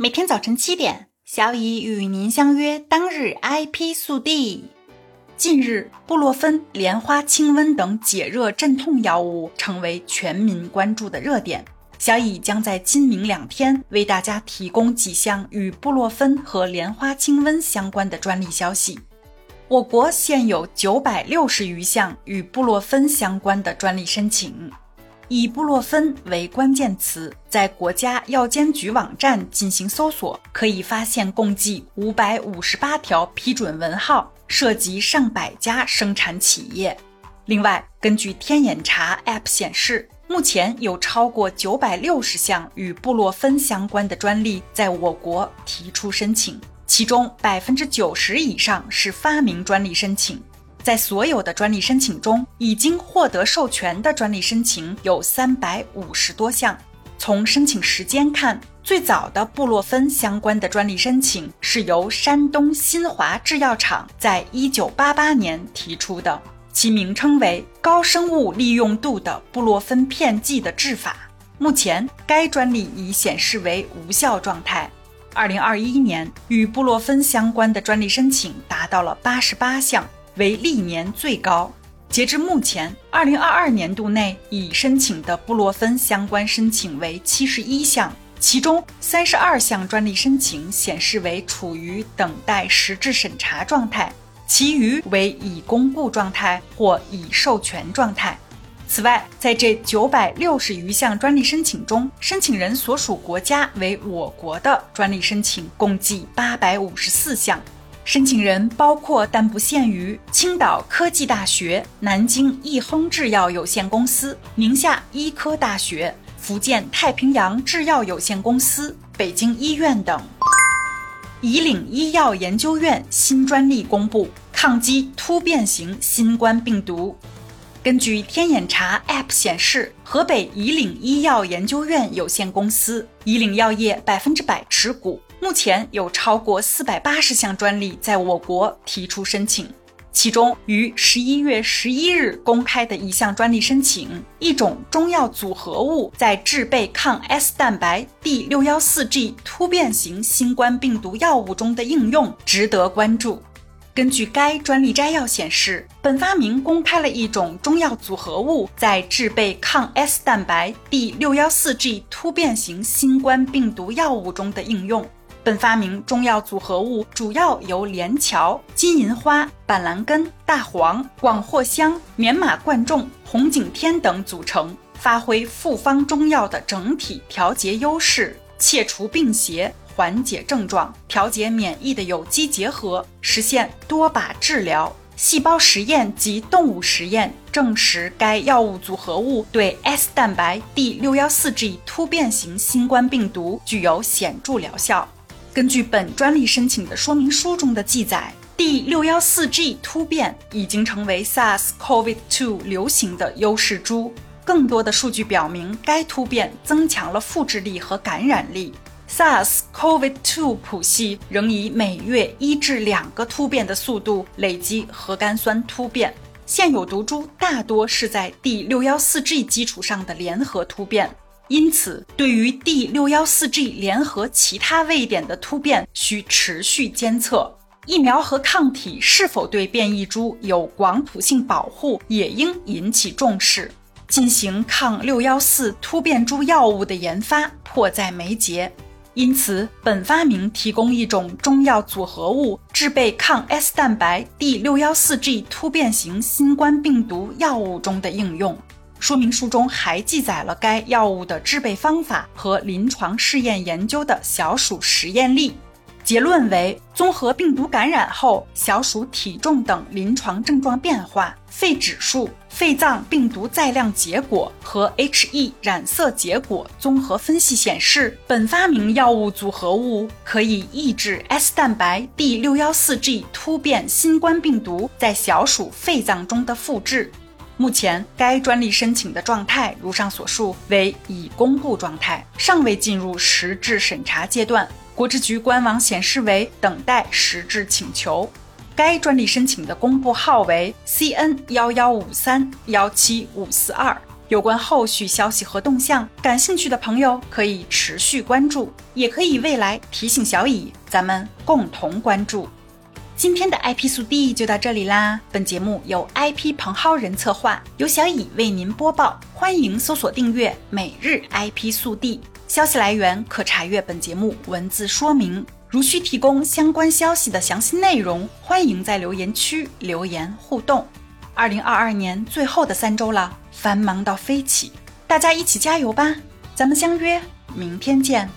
每天早晨七点，小乙与您相约当日 IP 速递。近日，布洛芬、莲花清瘟等解热镇痛药物成为全民关注的热点。小乙将在今明两天为大家提供几项与布洛芬和莲花清瘟相关的专利消息。我国现有九百六十余项与布洛芬相关的专利申请。以布洛芬为关键词，在国家药监局网站进行搜索，可以发现共计五百五十八条批准文号，涉及上百家生产企业。另外，根据天眼查 App 显示，目前有超过九百六十项与布洛芬相关的专利在我国提出申请，其中百分之九十以上是发明专利申请。在所有的专利申请中，已经获得授权的专利申请有三百五十多项。从申请时间看，最早的布洛芬相关的专利申请是由山东新华制药厂在一九八八年提出的，其名称为高生物利用度的布洛芬片剂的制法。目前，该专利已显示为无效状态。二零二一年，与布洛芬相关的专利申请达到了八十八项。为历年最高。截至目前，二零二二年度内已申请的布洛芬相关申请为七十一项，其中三十二项专利申请显示为处于等待实质审查状态，其余为已公布状态或已授权状态。此外，在这九百六十余项专利申请中，申请人所属国家为我国的专利申请共计八百五十四项。申请人包括但不限于青岛科技大学、南京益亨制药有限公司、宁夏医科大学、福建太平洋制药有限公司、北京医院等。以岭医药研究院新专利公布，抗击突变型新冠病毒。根据天眼查 App 显示，河北以岭医药研究院有限公司、以岭药业百分之百持股。目前有超过四百八十项专利在我国提出申请，其中于十一月十一日公开的一项专利申请，一种中药组合物在制备抗 S 蛋白 D 六幺四 G 突变型新冠病毒药物中的应用，值得关注。根据该专利摘要显示，本发明公开了一种中药组合物在制备抗 S 蛋白 D 六幺四 G 突变型新冠病毒药物中的应用。本发明中药组合物主要由连翘、金银花、板蓝根、大黄、广藿香、棉马贯众、红景天等组成，发挥复方中药的整体调节优势，切除病邪、缓解症状、调节免疫的有机结合，实现多靶治疗。细胞实验及动物实验证实，该药物组合物对 S 蛋白 D 六幺四 G 突变型新冠病毒具有显著疗效。根据本专利申请的说明书中的记载，D 六幺四 G 突变已经成为 SARS-CoV-2 流行的优势株。更多的数据表明，该突变增强了复制力和感染力。SARS-CoV-2 谱系仍以每月一至两个突变的速度累积核苷酸突变。现有毒株大多是在 D 六幺四 G 基础上的联合突变。因此，对于 D 六幺四 G 联合其他位点的突变，需持续监测。疫苗和抗体是否对变异株有广谱性保护，也应引起重视。进行抗六幺四突变株药物的研发迫在眉睫，因此，本发明提供一种中药组合物，制备抗 S 蛋白 D 六幺四 G 突变型新冠病毒药物中的应用。说明书中还记载了该药物的制备方法和临床试验研究的小鼠实验例，结论为：综合病毒感染后小鼠体重等临床症状变化、肺指数、肺脏病毒载量结果和 H-E 染色结果综合分析显示，本发明药物组合物可以抑制 S 蛋白 D 六幺四 G 突变新冠病毒在小鼠肺脏中的复制。目前，该专利申请的状态如上所述为已公布状态，尚未进入实质审查阶段。国之局官网显示为等待实质请求。该专利申请的公布号为 CN 幺幺五三幺七五四二。有关后续消息和动向，感兴趣的朋友可以持续关注，也可以未来提醒小乙，咱们共同关注。今天的 IP 速递就到这里啦。本节目由 IP 彭浩人策划，由小乙为您播报。欢迎搜索订阅每日 IP 速递，消息来源可查阅本节目文字说明。如需提供相关消息的详细内容，欢迎在留言区留言互动。二零二二年最后的三周了。繁忙到飞起，大家一起加油吧！咱们相约明天见。